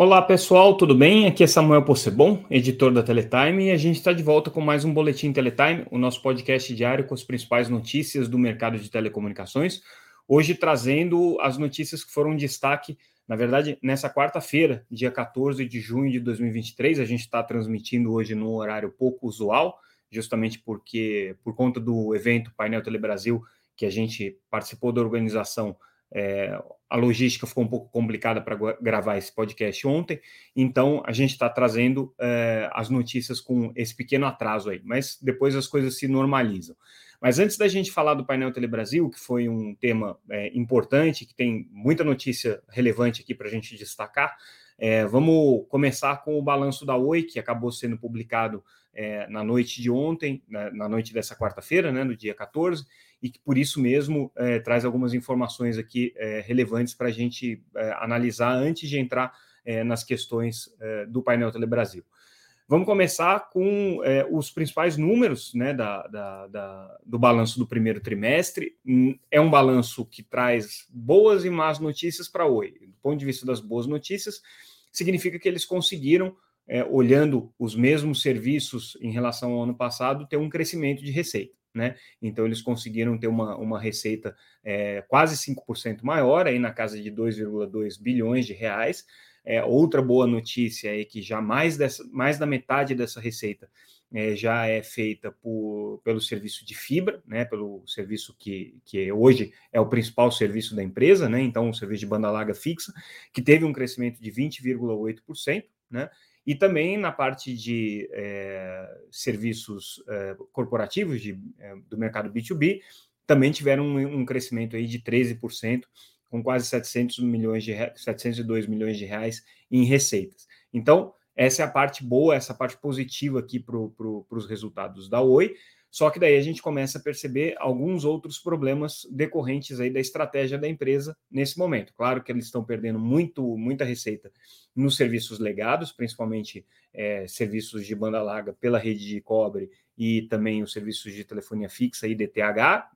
Olá pessoal, tudo bem? Aqui é Samuel Possebon, editor da Teletime, e a gente está de volta com mais um Boletim Teletime, o nosso podcast diário com as principais notícias do mercado de telecomunicações. Hoje trazendo as notícias que foram destaque, na verdade, nessa quarta-feira, dia 14 de junho de 2023. A gente está transmitindo hoje num horário pouco usual, justamente porque, por conta do evento Painel Telebrasil, que a gente participou da organização é, a logística ficou um pouco complicada para gravar esse podcast ontem, então a gente está trazendo é, as notícias com esse pequeno atraso aí, mas depois as coisas se normalizam. Mas antes da gente falar do painel Telebrasil, que foi um tema é, importante, que tem muita notícia relevante aqui para a gente destacar, é, vamos começar com o balanço da Oi, que acabou sendo publicado é, na noite de ontem, na, na noite dessa quarta-feira, né, no dia 14, e que por isso mesmo é, traz algumas informações aqui é, relevantes para a gente é, analisar antes de entrar é, nas questões é, do painel Telebrasil. Vamos começar com é, os principais números né, da, da, da, do balanço do primeiro trimestre. Hum, é um balanço que traz boas e más notícias para Oi. Do ponto de vista das boas notícias, significa que eles conseguiram, é, olhando os mesmos serviços em relação ao ano passado, ter um crescimento de receita né? Então eles conseguiram ter uma, uma receita é, quase 5% maior, aí na casa de 2,2 bilhões de reais. É, outra boa notícia é que já mais, dessa, mais da metade dessa receita é, já é feita por, pelo serviço de fibra, né, pelo serviço que, que hoje é o principal serviço da empresa, né, então o serviço de banda larga fixa, que teve um crescimento de 20,8%, né, e também na parte de é, serviços é, corporativos de, é, do mercado B2B, também tiveram um, um, crescimento aí de 13%, com quase 700 milhões de 702 milhões de reais em receitas. Então, essa é a parte boa, essa parte positiva aqui para pro, os resultados da Oi. Só que daí a gente começa a perceber alguns outros problemas decorrentes aí da estratégia da empresa nesse momento. Claro que eles estão perdendo muito, muita receita nos serviços legados, principalmente é, serviços de banda larga pela rede de cobre e também os serviços de telefonia fixa e DTH,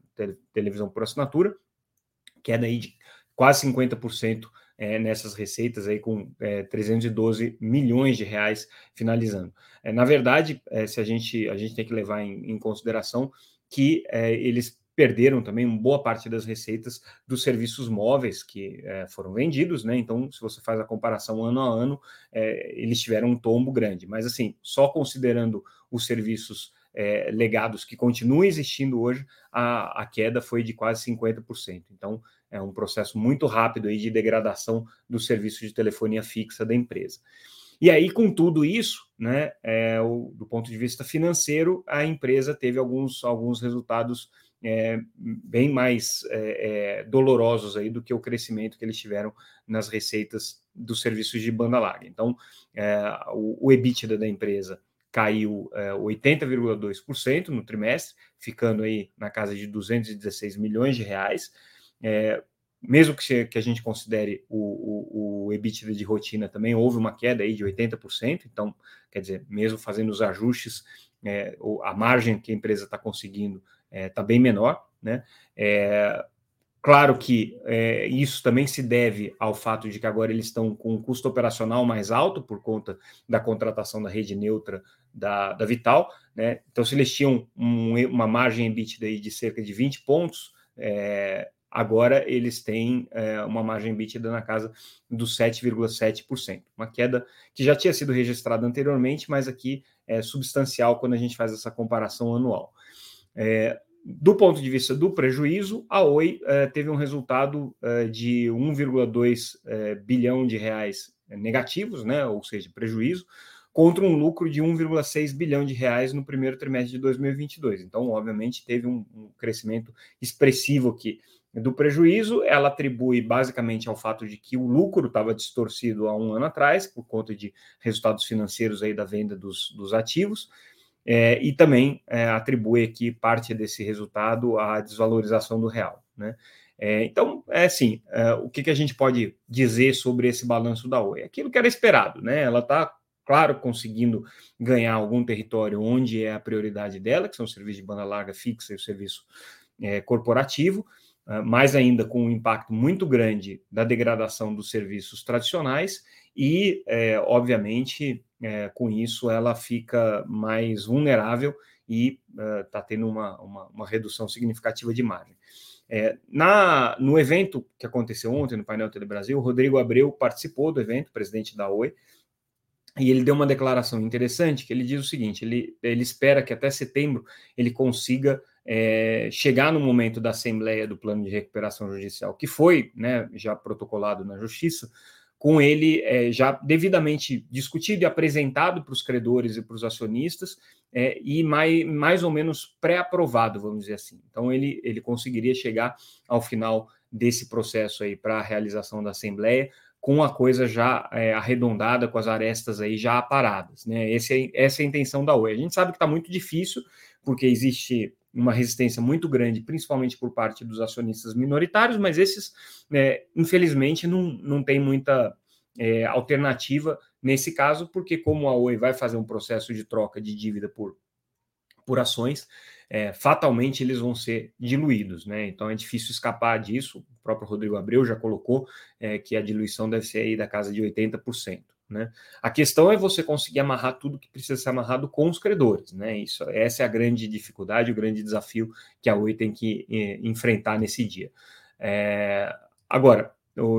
televisão por assinatura, que é daí de quase 50% é, nessas receitas aí com é, 312 milhões de reais finalizando. É, na verdade, é, se a gente a gente tem que levar em, em consideração que é, eles perderam também uma boa parte das receitas dos serviços móveis que é, foram vendidos, né? Então, se você faz a comparação ano a ano, eles tiveram um tombo grande. Mas assim, só considerando os serviços é, legados que continuam existindo hoje, a, a queda foi de quase 50%. Então, é um processo muito rápido aí de degradação do serviço de telefonia fixa da empresa. E aí, com tudo isso, né, é, o, do ponto de vista financeiro, a empresa teve alguns, alguns resultados é, bem mais é, é dolorosos aí do que o crescimento que eles tiveram nas receitas dos serviços de banda larga. Então, é, o, o EBITDA da empresa caiu é, 80,2% no trimestre, ficando aí na casa de 216 milhões de reais. É, mesmo que, que, a gente considere o, o, o, EBITDA de rotina também, houve uma queda aí de 80%, então, quer dizer, mesmo fazendo os ajustes, é, a margem que a empresa está conseguindo está é, bem menor, né? É, claro que é, isso também se deve ao fato de que agora eles estão com um custo operacional mais alto por conta da contratação da rede neutra da, da Vital, né? Então, se eles tinham um, uma margem EBITDA de cerca de 20 pontos, é, agora eles têm é, uma margem EBITDA na casa dos 7,7%. Uma queda que já tinha sido registrada anteriormente, mas aqui é substancial quando a gente faz essa comparação anual. É, do ponto de vista do prejuízo, a Oi é, teve um resultado é, de 1,2 é, bilhão de reais negativos, né, ou seja, prejuízo, contra um lucro de 1,6 bilhão de reais no primeiro trimestre de 2022. Então, obviamente, teve um, um crescimento expressivo aqui do prejuízo, ela atribui basicamente ao fato de que o lucro estava distorcido há um ano atrás, por conta de resultados financeiros aí da venda dos, dos ativos, é, e também é, atribui aqui parte desse resultado à desvalorização do real. Né? É, então, é assim, é, o que, que a gente pode dizer sobre esse balanço da Oi? Aquilo que era esperado, né? Ela está, claro, conseguindo ganhar algum território onde é a prioridade dela, que são o serviço de banda larga fixa e o serviço é, corporativo, mais ainda com um impacto muito grande da degradação dos serviços tradicionais e, é, obviamente, é, com isso ela fica mais vulnerável e está uh, tendo uma, uma, uma, redução significativa de margem. É, na, no evento que aconteceu ontem no painel Telebrasil, o Rodrigo Abreu participou do evento, presidente da Oi, e ele deu uma declaração interessante que ele diz o seguinte: ele, ele espera que até setembro ele consiga é, chegar no momento da Assembleia do Plano de Recuperação Judicial, que foi né, já protocolado na Justiça, com ele é, já devidamente discutido e apresentado para os credores e para os acionistas, é, e mais, mais ou menos pré-aprovado, vamos dizer assim. Então, ele, ele conseguiria chegar ao final desse processo aí para a realização da Assembleia, com a coisa já é, arredondada, com as arestas aí já aparadas. Né? Esse é, essa é a intenção da UE. A gente sabe que está muito difícil, porque existe uma resistência muito grande, principalmente por parte dos acionistas minoritários, mas esses, é, infelizmente, não, não tem muita é, alternativa nesse caso, porque como a Oi vai fazer um processo de troca de dívida por, por ações, é, fatalmente eles vão ser diluídos, né? Então é difícil escapar disso. O próprio Rodrigo Abreu já colocou é, que a diluição deve ser aí da casa de 80%. Né? A questão é você conseguir amarrar tudo que precisa ser amarrado com os credores. Né? Isso, essa é a grande dificuldade, o grande desafio que a Oi tem que eh, enfrentar nesse dia. É, agora,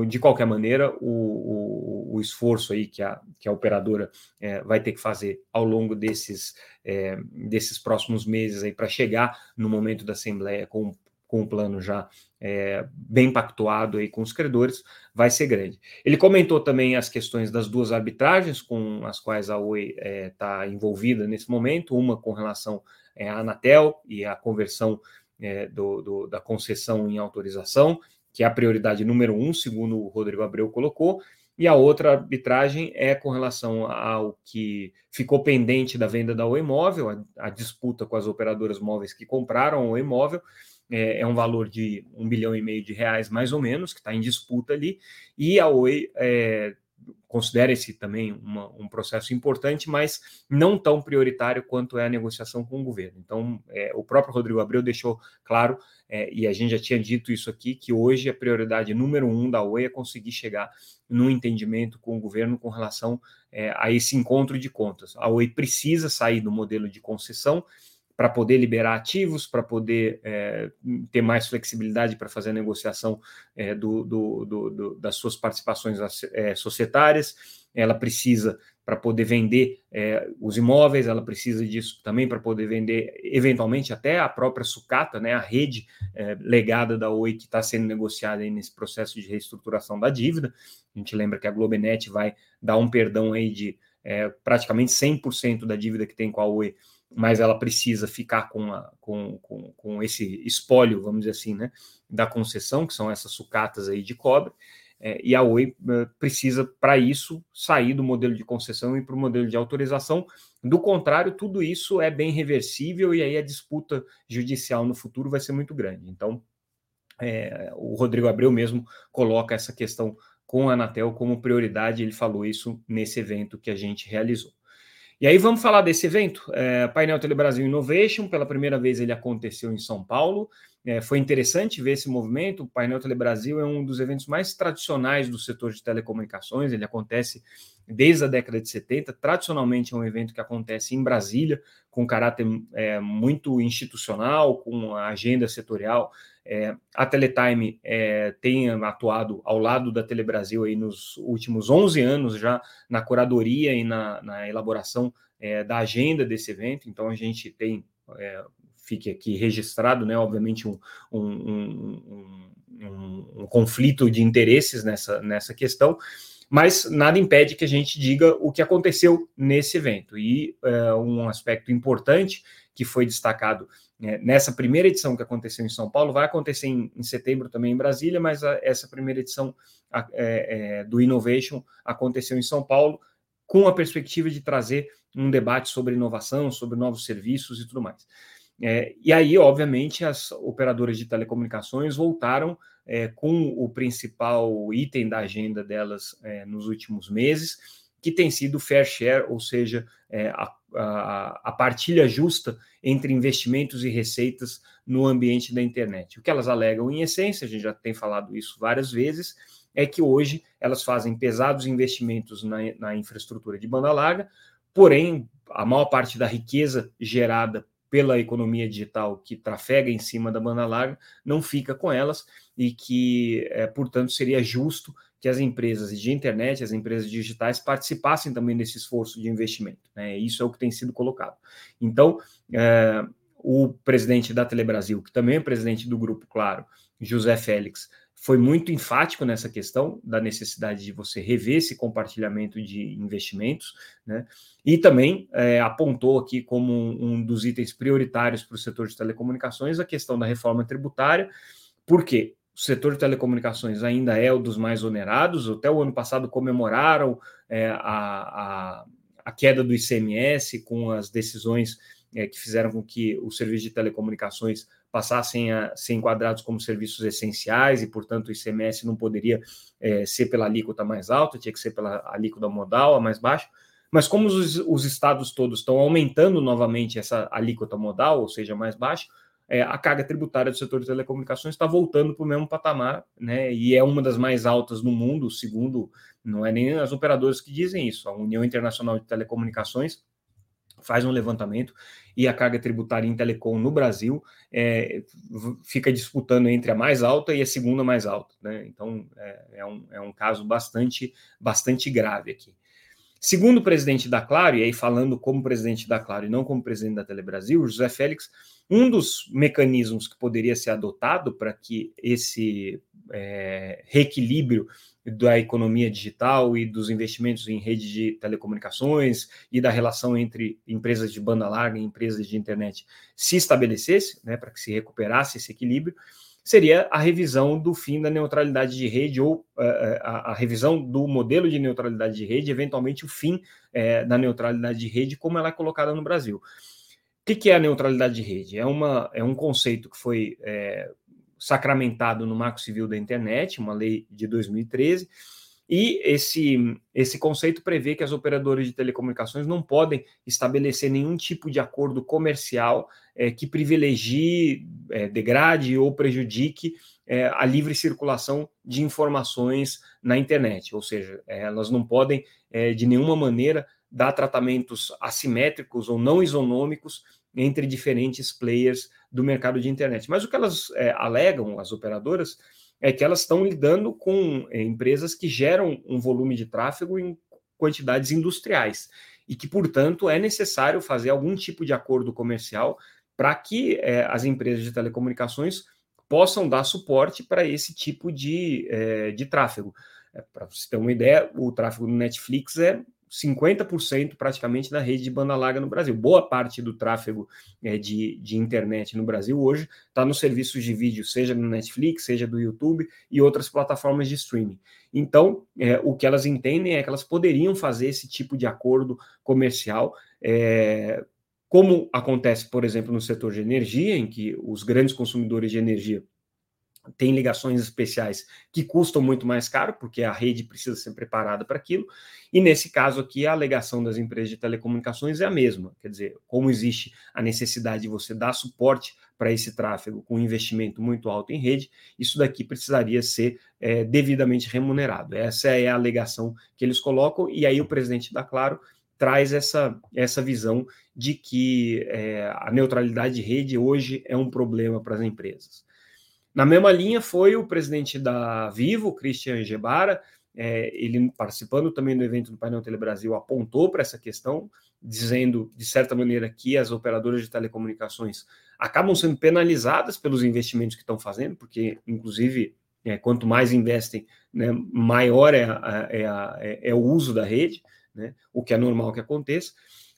de qualquer maneira, o, o, o, esforço aí que a, que a operadora é, vai ter que fazer ao longo desses, é, desses próximos meses aí para chegar no momento da Assembleia com com o plano já é, bem pactuado aí com os credores, vai ser grande. Ele comentou também as questões das duas arbitragens com as quais a Oi está é, envolvida nesse momento, uma com relação é, à Anatel e a conversão é, do, do, da concessão em autorização, que é a prioridade número um, segundo o Rodrigo Abreu colocou, e a outra arbitragem é com relação ao que ficou pendente da venda da Oi Móvel, a, a disputa com as operadoras móveis que compraram o imóvel, é, é, um valor de um bilhão e meio de reais, mais ou menos, que está em disputa ali, e a Oi é, considera esse também uma, um processo importante, mas não tão prioritário quanto é a negociação com o governo. Então, é, o próprio Rodrigo Abreu deixou claro, é, e a gente já tinha dito isso aqui, que hoje a prioridade número um da Oi é conseguir chegar no entendimento com o governo com relação é, a esse encontro de contas. A Oi precisa sair do modelo de concessão para poder liberar ativos, para poder é, ter mais flexibilidade para fazer a negociação é, do, do, do, das suas participações é, societárias, ela precisa para poder vender os imóveis, ela precisa disso também para poder vender, eventualmente, até a própria sucata, né, a rede legada da Oi que está sendo negociada aí nesse processo de reestruturação da dívida. A gente lembra que a Globenet vai dar um perdão aí de praticamente 100% da dívida que tem com a Oi mas ela precisa ficar com, a, com, com, com, esse espólio, vamos dizer assim, né, da concessão, que são essas sucatas aí de cobre, é, e a Oi é, precisa, para isso, sair do modelo de concessão e para o modelo de autorização. Do contrário, tudo isso é bem reversível e aí a disputa judicial no futuro vai ser muito grande. Então, é, o Rodrigo Abreu mesmo coloca essa questão com a Anatel como prioridade, ele falou isso nesse evento que a gente realizou. E aí vamos falar desse evento, é, Painel Telebrasil Innovation, pela primeira vez ele aconteceu em São Paulo, é, foi interessante ver esse movimento, o Painel Telebrasil é um dos eventos mais tradicionais do setor de telecomunicações, ele acontece desde a década de 70, tradicionalmente é um evento que acontece em Brasília, com caráter é, muito institucional, com a agenda setorial, é, a Teletime é, tem atuado ao lado da Telebrasil aí nos últimos 11 anos já na curadoria e na, na elaboração é, da agenda desse evento, então a gente tem, é, fique aqui registrado, né, obviamente, um, um, um, um, conflito de interesses nessa, nessa questão, mas nada impede que a gente diga o que aconteceu nesse evento. E é, um aspecto importante que foi destacado é, nessa primeira edição que aconteceu em São Paulo, vai acontecer em, em setembro também em Brasília, mas a, essa primeira edição a, é, é, do Innovation aconteceu em São Paulo, com a perspectiva de trazer um debate sobre inovação, sobre novos serviços e tudo mais. É, e aí, obviamente, as operadoras de telecomunicações voltaram é, com o principal item da agenda delas é, nos últimos meses, que tem sido fair share, ou seja, a a, a partilha justa entre investimentos e receitas no ambiente da internet. O que elas alegam, em essência, a gente já tem falado isso várias vezes, é que hoje elas fazem pesados investimentos na, na infraestrutura de banda larga, porém, a maior parte da riqueza gerada pela economia digital que trafega em cima da banda larga não fica com elas e que, é, portanto, seria justo que as empresas de internet, as empresas digitais participassem também desse esforço de investimento. Né? Isso é o que tem sido colocado. Então, é, o presidente da Telebrasil, que também é presidente do grupo, claro, José Félix, foi muito enfático nessa questão da necessidade de você rever esse compartilhamento de investimentos, né? E também é, apontou aqui como um, dos itens prioritários para o setor de telecomunicações a questão da reforma tributária, porque o setor de telecomunicações ainda é o dos mais onerados. Até o ano passado comemoraram é, a, a, a, queda do ICMS com as decisões é, que fizeram com que os serviços de telecomunicações passassem a ser enquadrados como serviços essenciais e, portanto, o ICMS não poderia é, ser pela alíquota mais alta, tinha que ser pela alíquota modal, a mais baixa. Mas como os, os estados todos estão aumentando novamente essa alíquota modal, ou seja, mais baixa, é, a carga tributária do setor de telecomunicações está voltando para o mesmo patamar, né? E é uma das mais altas no mundo, segundo, não é nem as operadoras que dizem isso, a União Internacional de Telecomunicações faz um levantamento e a carga tributária em telecom no Brasil é, fica disputando entre a mais alta e a segunda mais alta, né? Então é, é, um, é um caso bastante, bastante grave aqui. Segundo o presidente da Claro, e aí falando como presidente da Claro e não como presidente da Telebrasil, José Félix um dos mecanismos que poderia ser adotado para que esse é, reequilíbrio da economia digital e dos investimentos em rede de telecomunicações e da relação entre empresas de banda larga e empresas de internet se estabelecesse, né, para que se recuperasse esse equilíbrio, seria a revisão do fim da neutralidade de rede ou uh, a, a, revisão do modelo de neutralidade de rede, eventualmente o fim uh, da neutralidade de rede como ela é colocada no Brasil. O que, que, é a neutralidade de rede? É, uma, é um conceito que foi sacramentado no Marco Civil da Internet, uma lei de 2013, e esse, esse conceito prevê que as operadoras de telecomunicações não podem estabelecer nenhum tipo de acordo comercial é, que privilegie, é, degrade ou prejudique é, a livre circulação de informações na internet, ou seja, elas não podem de nenhuma maneira dar tratamentos assimétricos ou não isonômicos entre diferentes players do mercado de internet. Mas o que elas alegam, as operadoras, é que elas estão lidando com é, empresas que geram um volume de tráfego em quantidades industriais e que, portanto, é necessário fazer algum tipo de acordo comercial para que é, as empresas de telecomunicações possam dar suporte para esse tipo de, é, de tráfego. É, para você ter uma ideia, o tráfego do Netflix é 50% praticamente da rede de banda larga no Brasil. Boa parte do tráfego é, de, de internet no Brasil hoje está nos serviços de vídeo, seja no Netflix, seja do YouTube e outras plataformas de streaming. Então, é, o que elas entendem é que elas poderiam fazer esse tipo de acordo comercial. É, como acontece, por exemplo, no setor de energia, em que os grandes consumidores de energia tem ligações especiais que custam muito mais caro, porque a rede precisa ser preparada para aquilo. E nesse caso aqui, a alegação das empresas de telecomunicações é a mesma. Quer dizer, como existe a necessidade de você dar suporte para esse tráfego com investimento muito alto em rede, isso daqui precisaria ser é, devidamente remunerado. Essa é a alegação que eles colocam, e aí o presidente da Claro traz essa, essa visão de que é, a neutralidade de rede hoje é um problema para as empresas. Na mesma linha foi o presidente da Vivo, Christian Gebara, é, ele participando também do evento do Painel Telebrasil, apontou para essa questão, dizendo, de certa maneira, que as operadoras de telecomunicações acabam sendo penalizadas pelos investimentos que estão fazendo, porque, inclusive, é, quanto mais investem, né, maior é, a, é, a, é, é, o uso da rede, né, o que é normal que aconteça.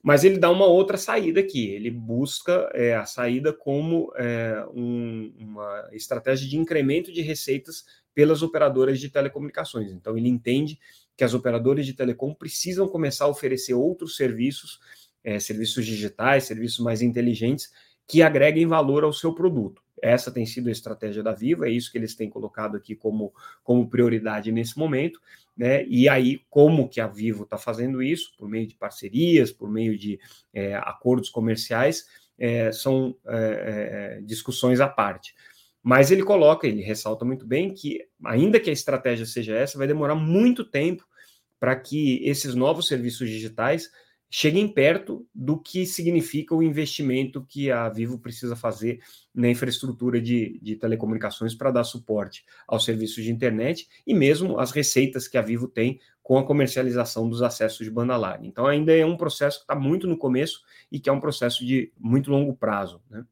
Mas ele dá uma outra saída aqui. Ele busca é, a saída como é, um, uma estratégia de incremento de receitas pelas operadoras de telecomunicações. Então, ele entende que as operadoras de telecom precisam começar a oferecer outros serviços, é, serviços digitais, serviços mais inteligentes, que agreguem valor ao seu produto. essa tem sido a estratégia da Vivo, é isso que eles têm colocado aqui como, como prioridade nesse momento, né? E aí, como que a Vivo está fazendo isso? Por meio de parcerias, por meio de é, acordos comerciais, é, são é, é discussões à parte. Mas ele coloca, ele ressalta muito bem que, ainda que a estratégia seja essa, vai demorar muito tempo para que esses novos serviços digitais cheguem perto do que significa o investimento que a Vivo precisa fazer na infraestrutura de, de telecomunicações para dar suporte aos serviços de internet e mesmo as receitas que a Vivo tem com a comercialização dos acessos de banda larga. Então, ainda é um processo que está muito no começo e que é um processo de muito longo prazo. Né?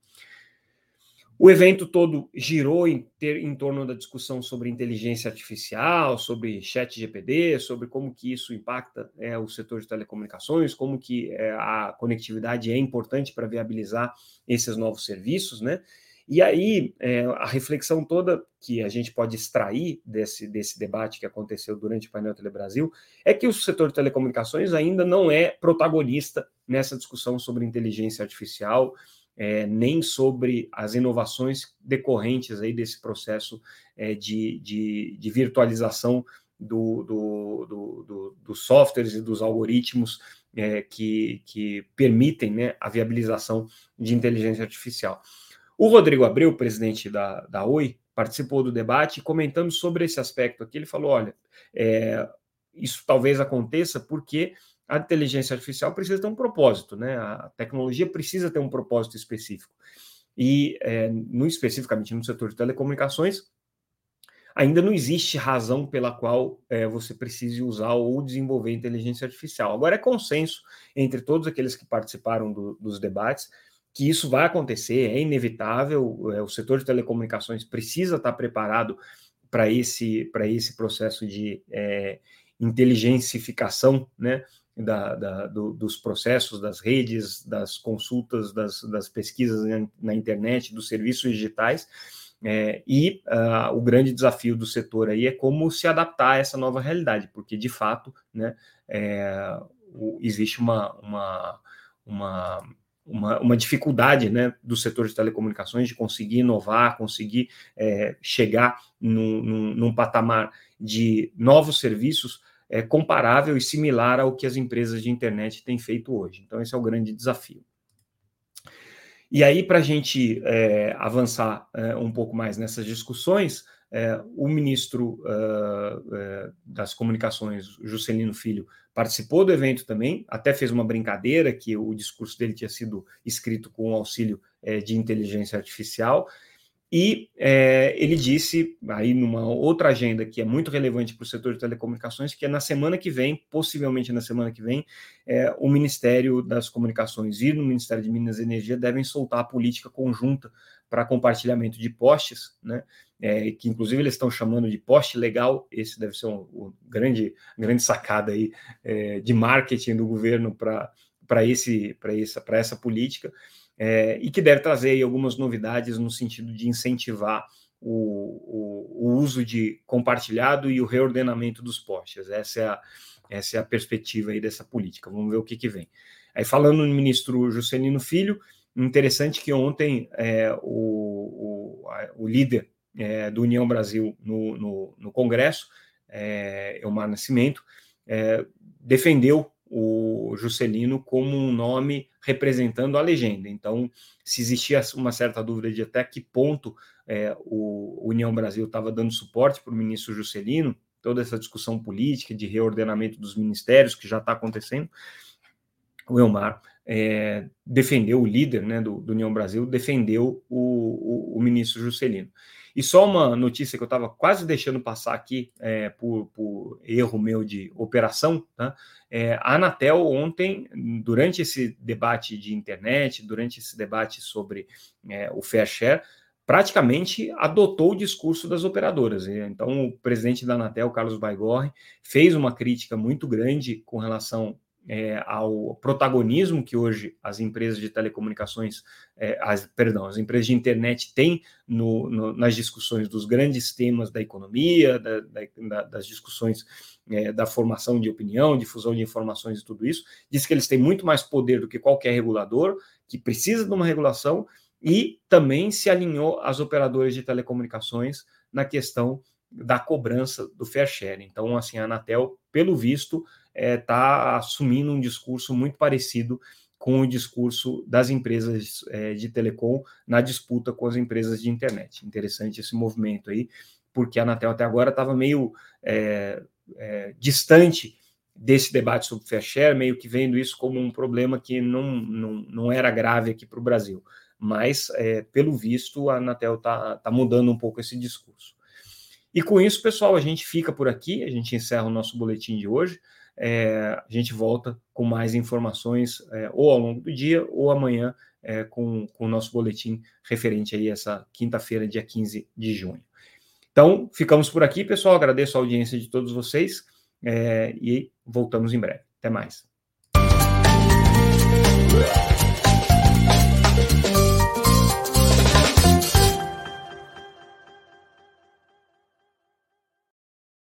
O evento todo girou em, ter, em, torno da discussão sobre inteligência artificial, sobre chat GPD, sobre como que isso impacta é, o setor de telecomunicações, como que é, a conectividade é importante para viabilizar esses novos serviços, né? E aí, é, a reflexão toda que a gente pode extrair desse, desse debate que aconteceu durante o painel Telebrasil é que o setor de telecomunicações ainda não é protagonista nessa discussão sobre inteligência artificial, é, nem sobre as inovações decorrentes aí desse processo é, de, de, de, virtualização do, do, do, dos softwares e dos algoritmos é, que, que permitem né, a viabilização de inteligência artificial. O Rodrigo Abreu, presidente da, da Oi, participou do debate comentando sobre esse aspecto aqui, ele falou: olha, é, isso talvez aconteça porque a inteligência artificial precisa ter um propósito, né? A tecnologia precisa ter um propósito específico. E, é, no, especificamente no setor de telecomunicações, ainda não existe razão pela qual é, você precise usar ou desenvolver inteligência artificial. Agora, é consenso entre todos aqueles que participaram do, dos debates que isso vai acontecer, é inevitável, é, o setor de telecomunicações precisa estar preparado para esse, esse processo de é, inteligencificação, né? Da, da, do, dos processos, das redes, das consultas, das, das pesquisas na, internet, dos serviços digitais. É, e uh, o grande desafio do setor aí é como se adaptar a essa nova realidade, porque de fato né, é, o, existe uma, uma, uma, uma, uma, dificuldade né, do setor de telecomunicações de conseguir inovar, conseguir é, chegar num, num, num patamar de novos serviços é, comparável e similar ao que as empresas de internet têm feito hoje. Então, esse é o grande desafio. E aí, para a gente é, avançar é, um pouco mais nessas discussões, é, o ministro uh, uh, das Comunicações, Juscelino Filho, participou do evento também, até fez uma brincadeira que o discurso dele tinha sido escrito com auxílio é, de inteligência artificial, e é, ele disse, aí numa outra agenda que é muito relevante para o setor de telecomunicações, que é na semana que vem, possivelmente na semana que vem, é, o Ministério das Comunicações e o Ministério de Minas e Energia devem soltar a política conjunta para compartilhamento de postes, né? É, que inclusive eles estão chamando de poste legal. Esse deve ser um, um grande, grande sacada aí é, de marketing do governo para esse, para essa, para essa política é, e que deve trazer algumas novidades no sentido de incentivar o, o, o, uso de compartilhado e o reordenamento dos postes. Essa é a, essa é a perspectiva aí dessa política. Vamos ver o que, que vem. Aí, falando no ministro Juscelino Filho, interessante que ontem é, o, o, o, líder é, do União Brasil no, no, no Congresso, é, Elmar Nascimento, é, defendeu o Juscelino como um nome representando a legenda. Então, se existia uma certa dúvida de até que ponto é, o União Brasil estava dando suporte para o ministro Juscelino, toda essa discussão política de reordenamento dos ministérios que já está acontecendo, o Elmar é, defendeu, o líder né, do, do União Brasil defendeu o, o, o ministro Juscelino. E só uma notícia que eu estava quase deixando passar aqui é, por, por, erro meu de operação, tá? É, a Anatel ontem, durante esse debate de internet, durante esse debate sobre é, o fair share, praticamente adotou o discurso das operadoras. Então, o presidente da Anatel, Carlos Baigorre, fez uma crítica muito grande com relação é, ao protagonismo que hoje as empresas de telecomunicações, é, as, perdão, as empresas de internet têm no, no, nas discussões dos grandes temas da economia, da, da, das discussões é, da formação de opinião, difusão de informações e tudo isso. Diz que eles têm muito mais poder do que qualquer regulador, que precisa de uma regulação e também se alinhou às operadoras de telecomunicações na questão da cobrança do fair share. Então, assim, a Anatel, pelo visto, está é, assumindo um discurso muito parecido com o discurso das empresas é, de telecom na disputa com as empresas de internet. Interessante esse movimento aí, porque a Anatel até agora estava meio é, é, distante desse debate sobre fair share, meio que vendo isso como um problema que não, não, não era grave aqui para o Brasil. Mas, é, pelo visto, a Anatel está tá mudando um pouco esse discurso. E com isso, pessoal, a gente fica por aqui, a gente encerra o nosso boletim de hoje. É, a gente volta com mais informações é, ou ao longo do dia ou amanhã é, com, com, o nosso boletim referente aí essa quinta-feira, dia 15 de junho. Então, ficamos por aqui, pessoal. Agradeço a audiência de todos vocês é, e voltamos em breve. Até mais.